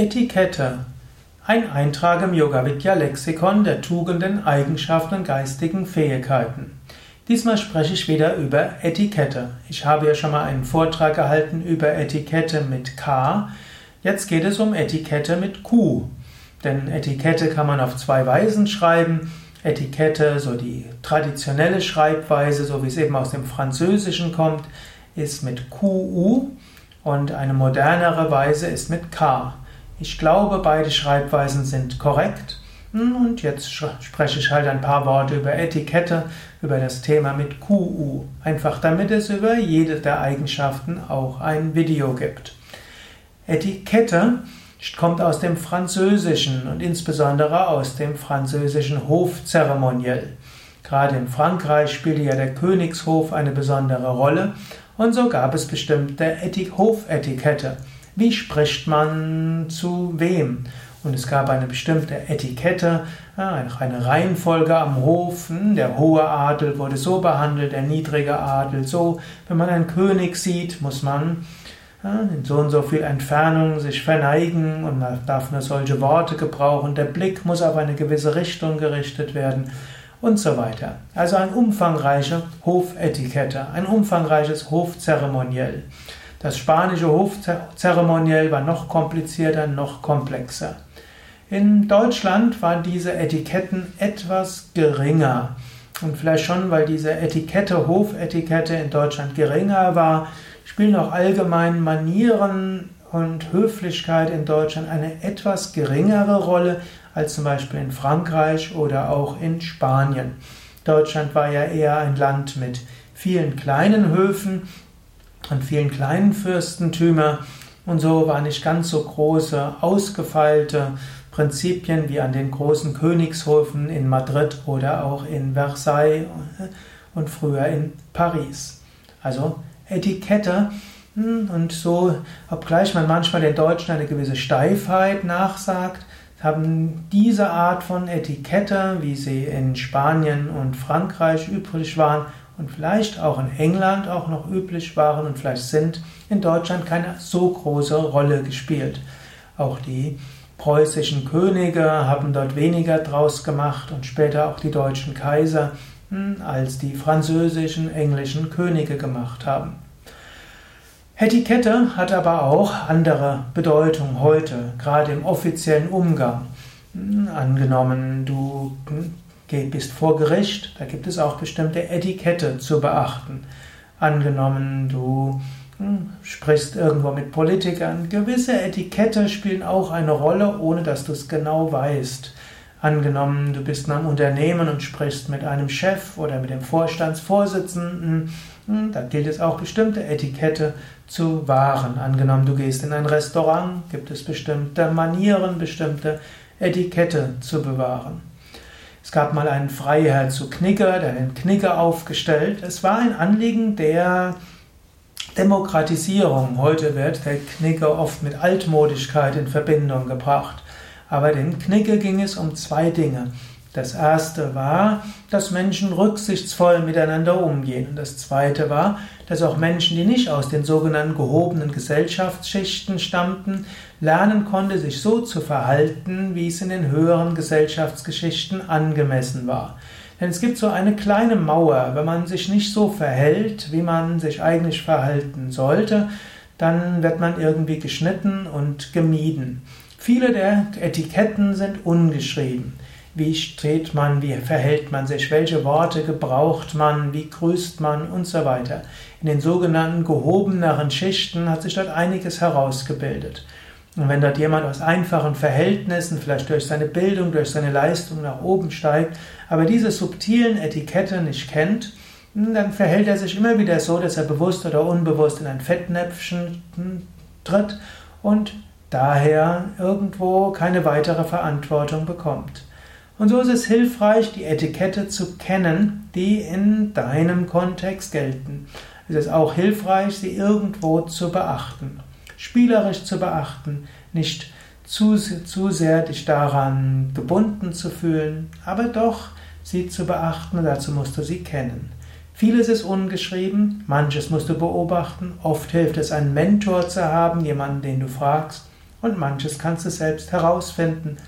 Etikette. Ein Eintrag im Yoga Vidya Lexikon der Tugenden, Eigenschaften und geistigen Fähigkeiten. Diesmal spreche ich wieder über Etikette. Ich habe ja schon mal einen Vortrag gehalten über Etikette mit K. Jetzt geht es um Etikette mit Q. Denn Etikette kann man auf zwei Weisen schreiben. Etikette, so die traditionelle Schreibweise, so wie es eben aus dem Französischen kommt, ist mit QU und eine modernere Weise ist mit K. Ich glaube, beide Schreibweisen sind korrekt. Hm, und jetzt spreche ich halt ein paar Worte über Etikette, über das Thema mit QU. Einfach damit es über jede der Eigenschaften auch ein Video gibt. Etikette kommt aus dem Französischen und insbesondere aus dem französischen Hofzeremoniell. Gerade in Frankreich spielte ja der Königshof eine besondere Rolle und so gab es bestimmte Hofetikette. Wie spricht man zu wem? Und es gab eine bestimmte Etikette, eine Reihenfolge am Hof. Der hohe Adel wurde so behandelt, der niedrige Adel so. Wenn man einen König sieht, muss man in so und so viel Entfernung sich verneigen und man darf nur solche Worte gebrauchen. Der Blick muss auf eine gewisse Richtung gerichtet werden und so weiter. Also ein umfangreiche Hofetikette, ein umfangreiches Hofzeremoniell. Das spanische Hofzeremoniell war noch komplizierter, noch komplexer. In Deutschland waren diese Etiketten etwas geringer. Und vielleicht schon, weil diese Etikette, Hofetikette in Deutschland geringer war, spielen auch allgemein Manieren und Höflichkeit in Deutschland eine etwas geringere Rolle als zum Beispiel in Frankreich oder auch in Spanien. Deutschland war ja eher ein Land mit vielen kleinen Höfen und vielen kleinen Fürstentümern und so waren nicht ganz so große, ausgefeilte Prinzipien wie an den großen Königshöfen in Madrid oder auch in Versailles und früher in Paris. Also Etikette hm, und so, obgleich man manchmal den Deutschen eine gewisse Steifheit nachsagt, haben diese Art von Etikette, wie sie in Spanien und Frankreich üblich waren und vielleicht auch in England auch noch üblich waren und vielleicht sind, in Deutschland keine so große Rolle gespielt. Auch die preußischen Könige haben dort weniger draus gemacht und später auch die deutschen Kaiser, hm, als die französischen, englischen Könige gemacht haben. Etikette hat aber auch andere Bedeutung heute, gerade im offiziellen Umgang. Hm, angenommen, du hm, bist vor Gericht, da gibt es auch bestimmte Etikette zu beachten. Angenommen, du hm, sprichst irgendwo mit Politikern, gewisse Etikette spielen auch eine Rolle, ohne dass du es genau weißt. Angenommen, du bist in einem Unternehmen und sprichst mit einem Chef oder mit dem Vorstandsvorsitzenden, hm, da gilt es auch bestimmte Etikette zu wahren. Angenommen, du gehst in ein Restaurant, gibt es bestimmte Manieren, bestimmte Etikette zu bewahren. Es gab mal einen Freiherr zu Knigge, der den Knigge aufgestellt. Es war ein Anliegen der Demokratisierung. Heute wird der Knigge oft mit Altmodigkeit in Verbindung gebracht. Aber dem Knigge ging es um zwei Dinge. Das erste war, dass Menschen rücksichtsvoll miteinander umgehen. Und das zweite war, dass auch Menschen, die nicht aus den sogenannten gehobenen Gesellschaftsschichten stammten, lernen konnte, sich so zu verhalten, wie es in den höheren Gesellschaftsgeschichten angemessen war. Denn es gibt so eine kleine Mauer, wenn man sich nicht so verhält, wie man sich eigentlich verhalten sollte, dann wird man irgendwie geschnitten und gemieden. Viele der Etiketten sind ungeschrieben. Wie steht man, wie verhält man sich, welche Worte gebraucht man, wie grüßt man und so weiter. In den sogenannten gehobeneren Schichten hat sich dort einiges herausgebildet. Und wenn dort jemand aus einfachen Verhältnissen, vielleicht durch seine Bildung, durch seine Leistung nach oben steigt, aber diese subtilen Etikette nicht kennt, dann verhält er sich immer wieder so, dass er bewusst oder unbewusst in ein Fettnäpfchen tritt und daher irgendwo keine weitere Verantwortung bekommt. Und so ist es hilfreich, die Etikette zu kennen, die in deinem Kontext gelten. Es ist auch hilfreich, sie irgendwo zu beachten. Spielerisch zu beachten, nicht zu, zu sehr dich daran gebunden zu fühlen, aber doch sie zu beachten, dazu musst du sie kennen. Vieles ist ungeschrieben, manches musst du beobachten, oft hilft es, einen Mentor zu haben, jemanden, den du fragst, und manches kannst du selbst herausfinden.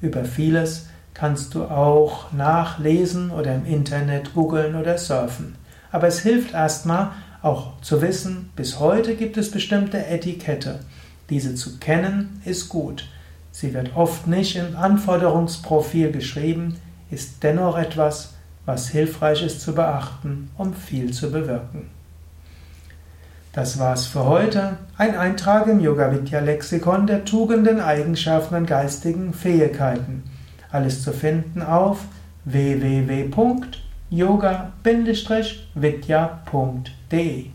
Über vieles kannst du auch nachlesen oder im Internet googeln oder surfen. Aber es hilft erstmal auch zu wissen, bis heute gibt es bestimmte Etikette. Diese zu kennen ist gut. Sie wird oft nicht im Anforderungsprofil geschrieben, ist dennoch etwas, was hilfreich ist zu beachten, um viel zu bewirken. Das war's für heute. Ein Eintrag im Yoga Vidya Lexikon der Tugenden, Eigenschaften und geistigen Fähigkeiten. Alles zu finden auf www.yoga-vidya.de